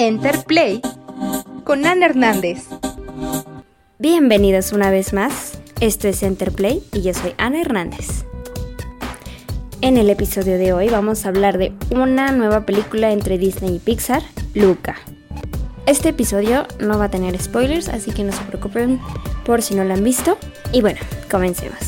Enterplay con Ana Hernández. Bienvenidos una vez más. Esto es Enterplay y yo soy Ana Hernández. En el episodio de hoy vamos a hablar de una nueva película entre Disney y Pixar, Luca. Este episodio no va a tener spoilers, así que no se preocupen por si no la han visto. Y bueno, comencemos.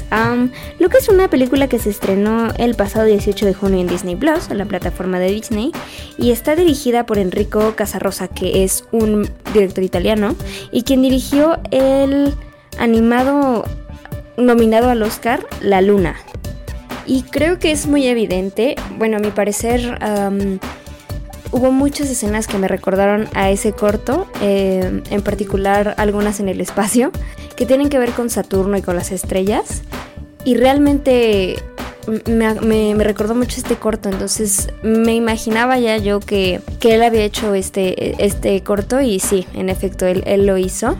Luca es una película que se estrenó el pasado 18 de junio en Disney Plus, en la plataforma de Disney, y está dirigida por Enrico Casarosa, que es un director italiano, y quien dirigió el animado nominado al Oscar, La Luna. Y creo que es muy evidente, bueno, a mi parecer hubo muchas escenas que me recordaron a ese corto, eh, en particular algunas en el espacio, que tienen que ver con Saturno y con las estrellas. Y realmente me, recordó mucho este corto, entonces me imaginaba ya yo que, él había hecho este, este corto y sí, en efecto, él, lo hizo.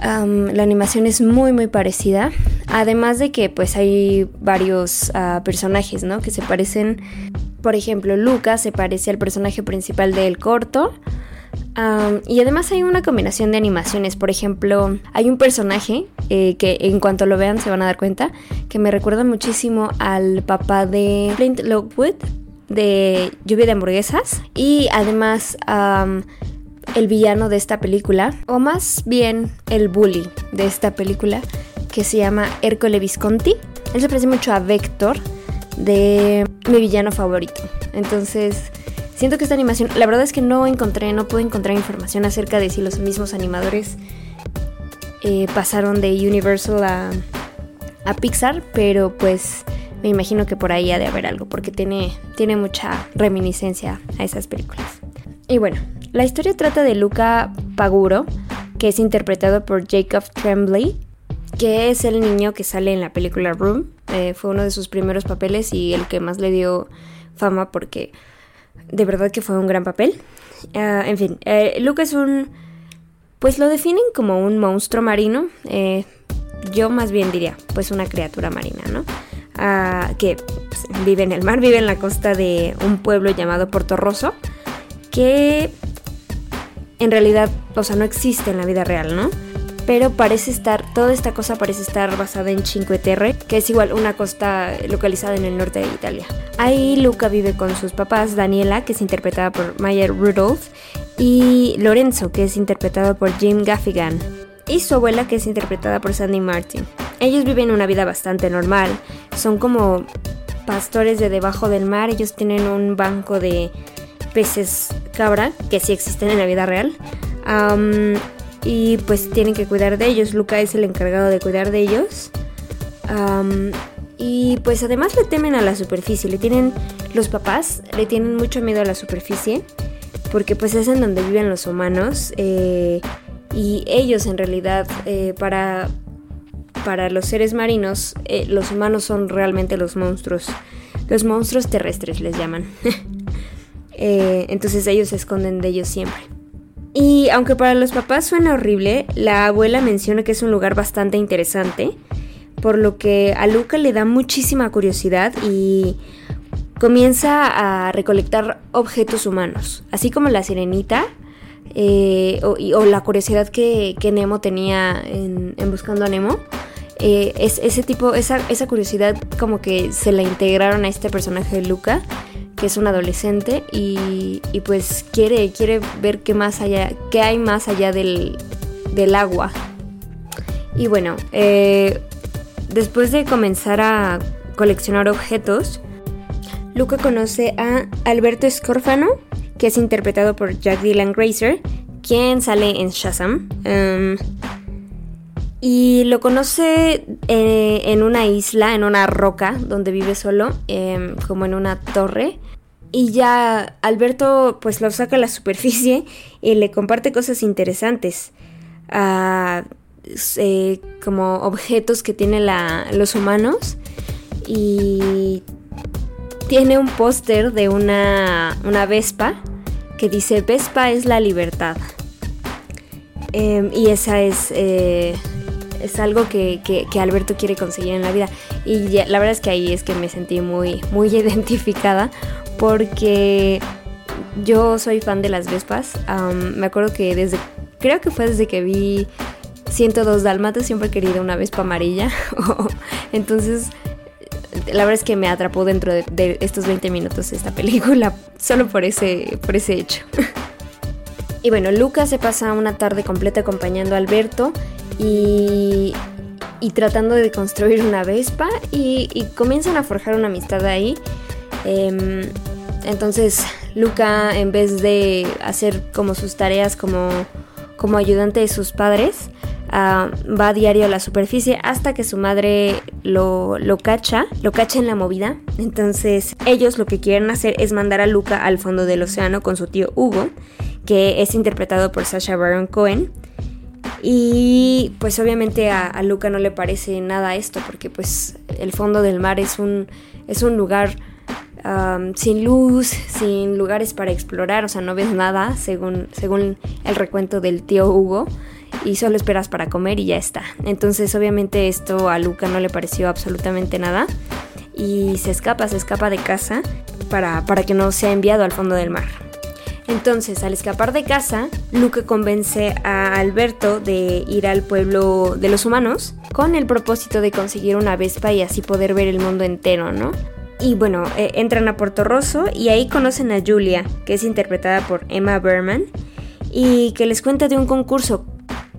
la animación es muy muy parecida, además de que pues hay varios ah, personajes, ¿no? Que se parecen por ejemplo, Lucas se parece al personaje principal del corto. y además hay una combinación de animaciones. Por ejemplo, hay un personaje eh, que en cuanto lo vean se van a dar cuenta que me recuerda muchísimo al papá de Flint Lockwood de Lluvia de Hamburguesas. Y además el villano de esta película, o más bien el bully de esta película, que se llama Ercole Visconti. Él se parece mucho a Vector de mi villano favorito. Entonces, siento que esta animación, la verdad es que no encontré, no pude encontrar información acerca de si los mismos animadores eh, pasaron de Universal a, Pixar, pero pues me imagino que por ahí ha de haber algo, porque tiene, tiene mucha reminiscencia a esas películas. Y bueno, la historia trata de Luca Paguro, que es interpretado por Jacob Tremblay, que es el niño que sale en la película Room. Eh, fue uno de sus primeros papeles y el que más le dio fama porque de verdad que fue un gran papel. Ah, en fin, eh, Luke es un... Pues lo definen como un monstruo marino. Eh, yo más bien diría, pues una criatura marina, ¿no? Ah, que pues, vive en el mar, vive en la costa de un pueblo llamado Puerto Rosso, que en realidad, o sea, no existe en la vida real, ¿no? Pero parece estar, toda esta cosa parece estar basada en Cinque Terre, que es igual una costa localizada en el norte de Italia. Ahí Luca vive con sus papás, Daniela, que es interpretada por Maya Rudolph, y Lorenzo, que es interpretado por Jim Gaffigan, y su abuela, que es interpretada por Sandy Martin. Ellos viven una vida bastante normal, son como pastores de debajo del mar, ellos tienen un banco de peces cabra, que sí existen en la vida real y pues tienen que cuidar de ellos. Luca es el encargado de cuidar de ellos. y pues además le temen a la superficie, le tienen los papás, le tienen mucho miedo a la superficie, porque pues es en donde viven los humanos. Eh, y ellos en realidad eh, para, para los seres marinos, eh, los humanos son realmente los monstruos. Los monstruos terrestres les llaman. entonces ellos se esconden de ellos siempre. Y aunque para los papás suena horrible, la abuela menciona que es un lugar bastante interesante, por lo que a Luca le da muchísima curiosidad y comienza a recolectar objetos humanos, así como la sirenita eh, o, la curiosidad que, Nemo tenía en, Buscando a Nemo. Eh, es, ese tipo, esa, esa curiosidad como que se la integraron a este personaje de Luca que es un adolescente y, pues quiere, quiere ver qué más allá, qué hay más allá del, agua. Y bueno, eh, después de comenzar a coleccionar objetos, Luca conoce a Alberto Scorfano, que es interpretado por Jack Dylan Grazer, quien sale en Shazam. Em, y lo conoce eh, en una isla, en una roca, donde vive solo, em, como en una torre. Y ya Alberto pues lo saca a la superficie y le comparte cosas interesantes. Eh, como objetos que tienen los humanos. Y tiene un póster de una, una Vespa que dice Vespa es la libertad. Em, y esa es, eh, es algo que, que, Alberto quiere conseguir en la vida. Y la verdad es que ahí es que me sentí muy, muy identificada porque Yo soy fan de las Vespas. me acuerdo que desde, creo que fue desde que vi 102 Dálmatas, siempre he querido una Vespa amarilla. Entonces, la verdad es que me atrapó dentro de, estos 20 minutos esta película, solo por ese, por ese hecho. y bueno, Lucas se pasa una tarde completa acompañando a Alberto y, tratando de construir una Vespa y, comienzan a forjar una amistad ahí. Em, entonces Luca, en vez de hacer como sus tareas como, como ayudante de sus padres, ah, va a diario a la superficie hasta que su madre lo, lo, cacha, lo cacha en la movida. Entonces ellos lo que quieren hacer es mandar a Luca al fondo del océano con su tío Hugo, que es interpretado por Sasha Baron Cohen. Y pues obviamente a, Luca no le parece nada esto, porque pues el fondo del mar es un, es un lugar sin luz, sin lugares para explorar, o sea, no ves nada según, según el recuento del tío Hugo y solo esperas para comer y ya está. Entonces obviamente esto a Luca no le pareció absolutamente nada y se escapa, se escapa de casa para, para que no sea enviado al fondo del mar. Entonces, al escapar de casa, Luke convence a Alberto de ir al pueblo de los humanos con el propósito de conseguir una Vespa y así poder ver el mundo entero, ¿no? Y bueno, eh, entran a Puerto Rosso y ahí conocen a Julia, que es interpretada por Emma Berman, y que les cuenta de un concurso,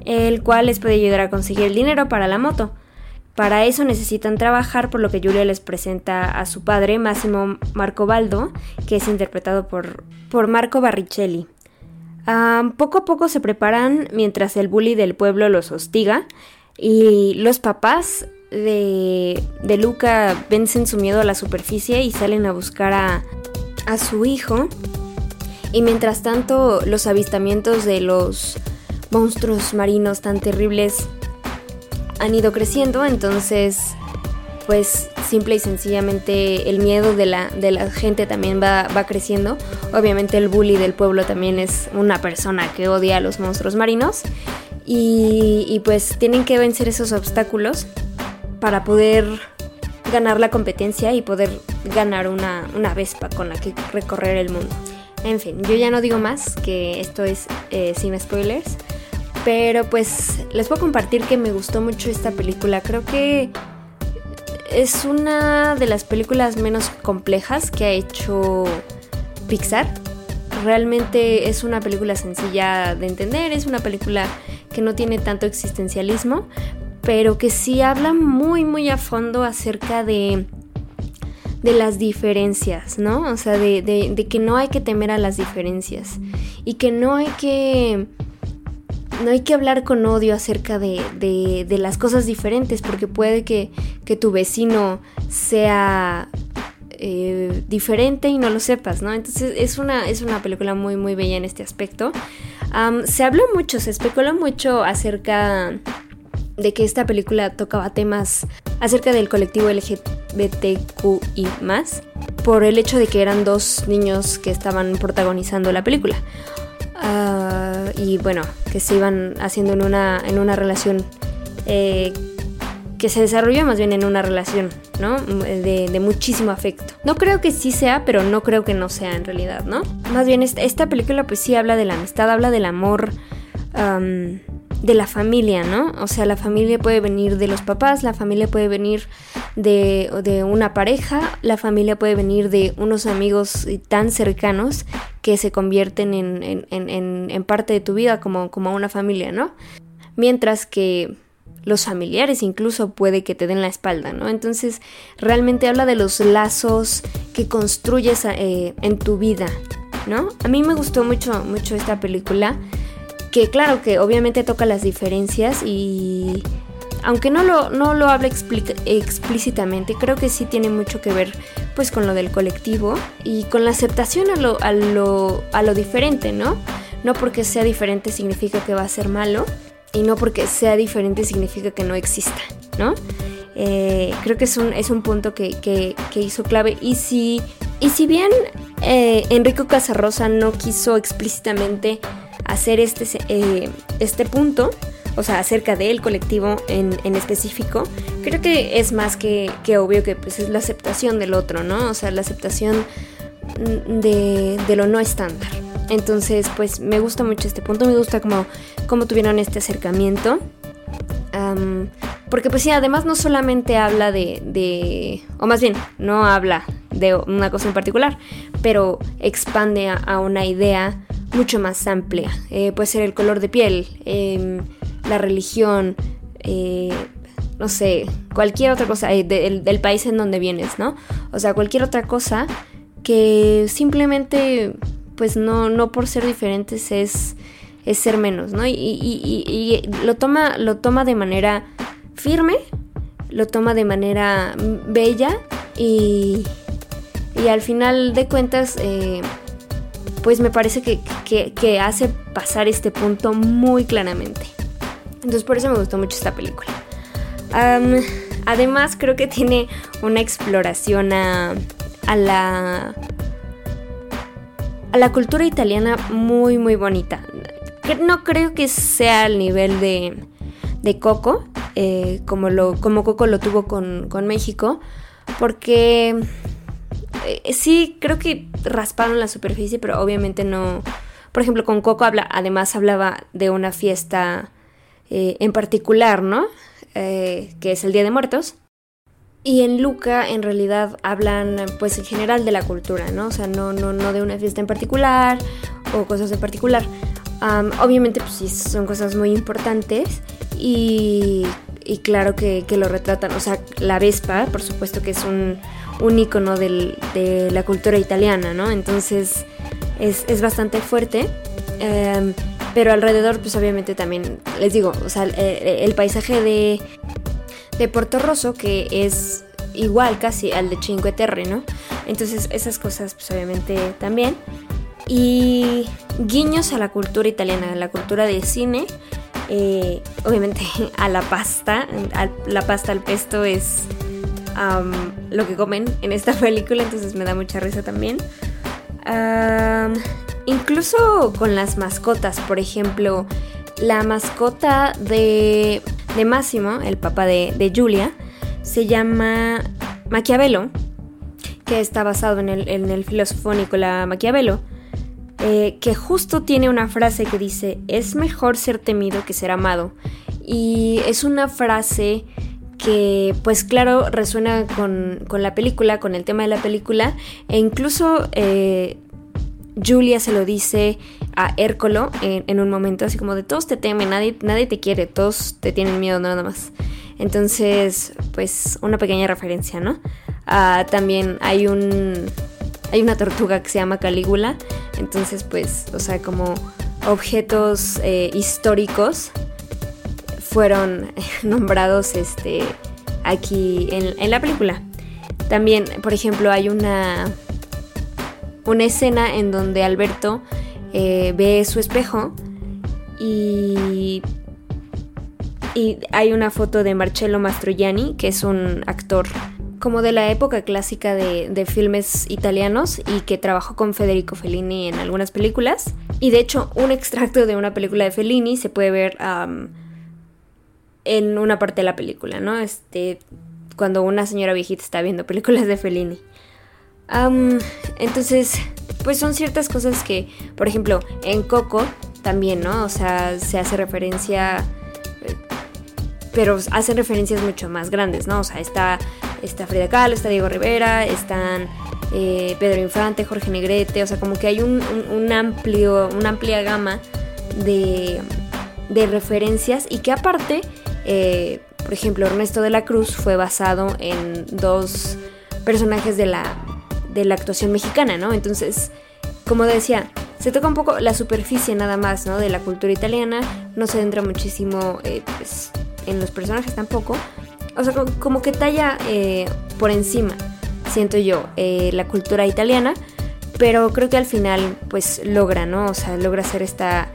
el cual les puede ayudar a conseguir el dinero para la moto. Para eso necesitan trabajar, por lo que Julia les presenta a su padre, Máximo Marcobaldo, que es interpretado por, por Marco Barricelli. poco a poco se preparan mientras el bully del pueblo los hostiga y los papás de, de Luca vencen su miedo a la superficie y salen a buscar a, a su hijo. Y mientras tanto los avistamientos de los monstruos marinos tan terribles han ido creciendo, entonces pues simple y sencillamente el miedo de la, de la gente también va, va, creciendo. Obviamente el bully del pueblo también es una persona que odia a los monstruos marinos y, pues tienen que vencer esos obstáculos para poder ganar la competencia y poder ganar una, una Vespa con la que recorrer el mundo. En fin, yo ya no digo más, que esto es eh, sin spoilers. Pero pues les puedo compartir que me gustó mucho esta película. Creo que es una de las películas menos complejas que ha hecho Pixar. Realmente es una película sencilla de entender, es una película que no tiene tanto existencialismo, pero que sí habla muy muy a fondo acerca de, de las diferencias, ¿no? O sea, de, de que no hay que temer a las diferencias y que no hay que no hay que hablar con odio acerca de, las cosas diferentes, porque puede que, tu vecino sea eh, diferente y no lo sepas, ¿no? Entonces es una, es una película muy, muy bella en este aspecto. se habló mucho, se especuló mucho acerca de que esta película tocaba temas acerca del colectivo LGBTQI por el hecho de que eran dos niños que estaban protagonizando la película. Ah, y bueno, que se iban haciendo en una, en una relación eh, que se desarrolló más bien en una relación, ¿no? De, muchísimo afecto. No creo que sí sea, pero no creo que no sea en realidad, ¿no? Más bien esta, película pues sí habla de la amistad, habla del amor, de la familia, ¿no? O sea, la familia puede venir de los papás, la familia puede venir de, de una pareja, la familia puede venir de unos amigos tan cercanos que se convierten en, parte de tu vida como, como una familia, ¿no? Mientras que los familiares incluso puede que te den la espalda, ¿no? Entonces realmente habla de los lazos que construyes eh, en tu vida, ¿no? A mí me gustó mucho, mucho esta película, que claro que obviamente toca las diferencias y aunque no lo, no lo habla explícitamente, creo que sí tiene mucho que ver pues con lo del colectivo y con la aceptación a lo, a lo, a lo diferente, ¿no? No porque sea diferente significa que va a ser malo y no porque sea diferente significa que no exista, ¿no? Eh, creo que es un, es un punto que, hizo clave y si, y si bien eh, Enrico Casarrosa no quiso explícitamente hacer este, eh, este punto, o sea, acerca del colectivo en, en específico, creo que es más que, que, obvio que pues, es la aceptación del otro, ¿no? O sea, la aceptación de, de lo no estándar. Entonces, pues me gusta mucho este punto, me gusta cómo, cómo tuvieron este acercamiento. Porque pues sí, además no solamente habla de, de, o más bien, no habla de una cosa en particular, pero expande a, una idea mucho más amplia. Eh, puede ser el color de piel, em, la religión, eh, no sé, cualquier otra cosa, eh, del país en donde vienes, ¿no? O sea, cualquier otra cosa que simplemente pues no, no por ser diferentes es, es ser menos, ¿no? Y, lo, toma, lo toma de manera firme, lo toma de manera bella y, y al final de cuentas, eh, pues me parece que, que, hace pasar este punto muy claramente. Entonces por eso me gustó mucho esta película. además creo que tiene una exploración a, a la a la cultura italiana muy muy bonita. No creo que sea al nivel de, de Coco, eh, como, lo, como Coco lo tuvo con, México, porque eh, sí creo que rasparon la superficie, pero obviamente no... Por ejemplo, con Coco habla, además hablaba de una fiesta eh, en particular, ¿no? que es el Día de Muertos. Y en Luca en realidad hablan pues en general de la cultura, ¿no? O sea, no, no, no de una fiesta en particular o cosas en particular. obviamente pues sí son cosas muy importantes y, claro que, lo retratan. O sea, la Vespa, por supuesto que es un, un icono del, de la cultura italiana, ¿no? Entonces es, es bastante fuerte. Em, pero alrededor, pues obviamente también, les digo, o sea, el paisaje de, de Porto Rosso, que es igual casi al de Cinque Terre, ¿no? Entonces esas cosas pues obviamente también. Y guiños a la cultura italiana, a la cultura de cine, eh, obviamente a la pasta, la pasta al pesto es lo que comen en esta película, entonces me da mucha risa también. incluso con las mascotas, por ejemplo, la mascota de, de Máximo, el papá de, Julia, se llama Maquiavelo, que está basado en el, en el filósofo Nicolás Maquiavelo, eh, que justo tiene una frase que dice, es mejor ser temido que ser amado. Y es una frase que pues claro resuena con, la película, con el tema de la película, e incluso eh, Julia se lo dice a Hércolo en, un momento, así como de todos te temen, nadie, nadie te quiere, todos te tienen miedo nada más. Entonces, pues una pequeña referencia, ¿no? Ah, también hay un... Hay una tortuga que se llama Calígula, entonces pues, o sea, como objetos eh, históricos fueron nombrados este, aquí en, la película. También, por ejemplo, hay una una escena en donde Alberto eh, ve su espejo y, y hay una foto de Marcello Mastroianni, que es un actor como de la época clásica de, filmes italianos y que trabajó con Federico Fellini en algunas películas. Y de hecho, un extracto de una película de Fellini se puede ver en una parte de la película, ¿no? Este, cuando una señora viejita está viendo películas de Fellini entonces, pues son ciertas cosas que, por ejemplo, en Coco también, ¿no? O sea, se hace referencia, pero hacen referencias mucho más grandes, ¿no? O sea, está, está Frida Kahlo, está Diego Rivera, están eh, Pedro Infante, Jorge Negrete, o sea, como que hay un, amplio, una amplia gama de, de referencias y que aparte, eh, por ejemplo, Ernesto de la Cruz fue basado en dos personajes de la de la actuación mexicana, ¿no? Entonces, como decía, se toca un poco la superficie nada más, ¿no? De la cultura italiana, no se entra muchísimo eh, pues, en los personajes tampoco. O sea, como, que talla eh, por encima, siento yo, eh, la cultura italiana, pero creo que al final, pues logra, ¿no? O sea, logra hacer esta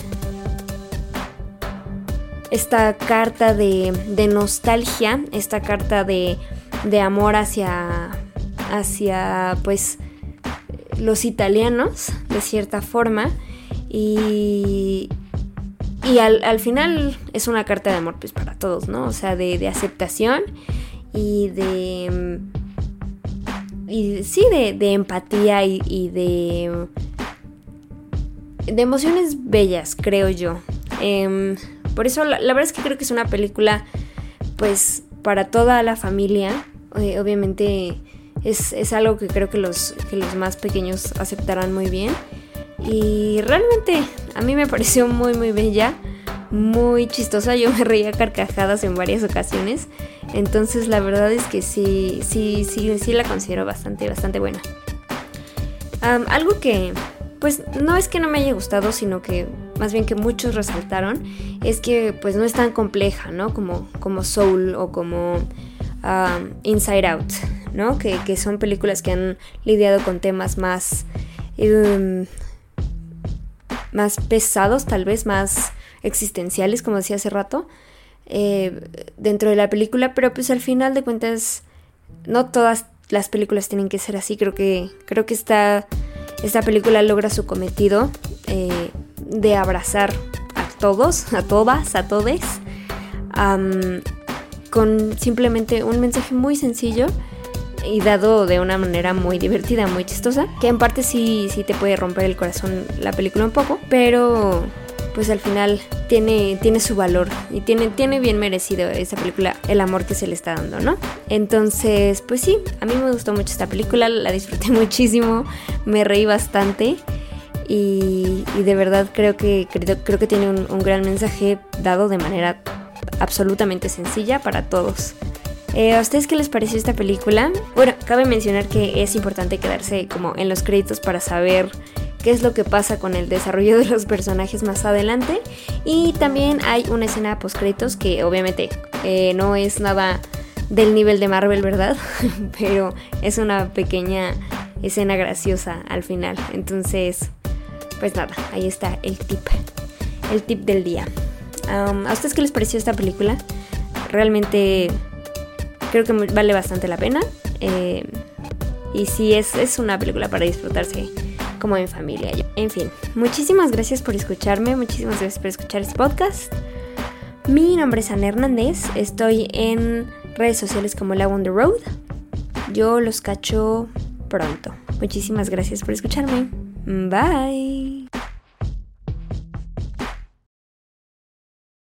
esta carta de, de nostalgia, esta carta de, de amor hacia, hacia pues los italianos de cierta forma y, y al, final es una carta de amor pues para todos, ¿no? O sea, de, aceptación y de... Y sí, de, empatía y, de... de emociones bellas, creo yo. Em, por eso la, verdad es que creo que es una película pues para toda la familia. Eh, obviamente es, es, algo que creo que los, que los más pequeños aceptarán muy bien. Y realmente a mí me pareció muy muy bella, muy chistosa. Yo me reía carcajadas en varias ocasiones. Entonces la verdad es que sí, sí, sí, sí la considero bastante, bastante buena. algo que, pues no es que no me haya gustado, sino que más bien que muchos resaltaron, es que pues no es tan compleja, ¿no? Como, como Soul o como Inside Out, ¿no? Que, que, son películas que han lidiado con temas más... Em, más pesados, tal vez más existenciales, como decía hace rato. Eh, dentro de la película, pero pues al final de cuentas no todas las películas tienen que ser así. Creo que creo que esta, esta película logra su cometido eh, de abrazar a todos, a todas, a todes, con simplemente un mensaje muy sencillo y dado de una manera muy divertida, muy chistosa, que en parte sí, sí te puede romper el corazón la película un poco, pero pues al final tiene, tiene su valor y tiene, tiene bien merecido esa película el amor que se le está dando, ¿no? Entonces, pues sí, a mí me gustó mucho esta película, la disfruté muchísimo, me reí bastante. Y, de verdad creo que, creo, que tiene un, gran mensaje dado de manera absolutamente sencilla para todos. Eh, ¿A ustedes qué les pareció esta película? Bueno, cabe mencionar que es importante quedarse como en los créditos para saber qué es lo que pasa con el desarrollo de los personajes más adelante. Y también hay una escena post créditos que obviamente eh, no es nada del nivel de Marvel, ¿verdad? Pero es una pequeña escena graciosa al final. Entonces, pues nada, ahí está el tip. El tip del día. ¿A ustedes qué les pareció esta película? Realmente creo que vale bastante la pena. Eh, y sí, es, es una película para disfrutarse como en familia. En fin, muchísimas gracias por escucharme, muchísimas gracias por escuchar este podcast. Mi nombre es Ana Hernández, estoy en redes sociales como La On The Road. Yo los cacho pronto. Muchísimas gracias por escucharme. Bye.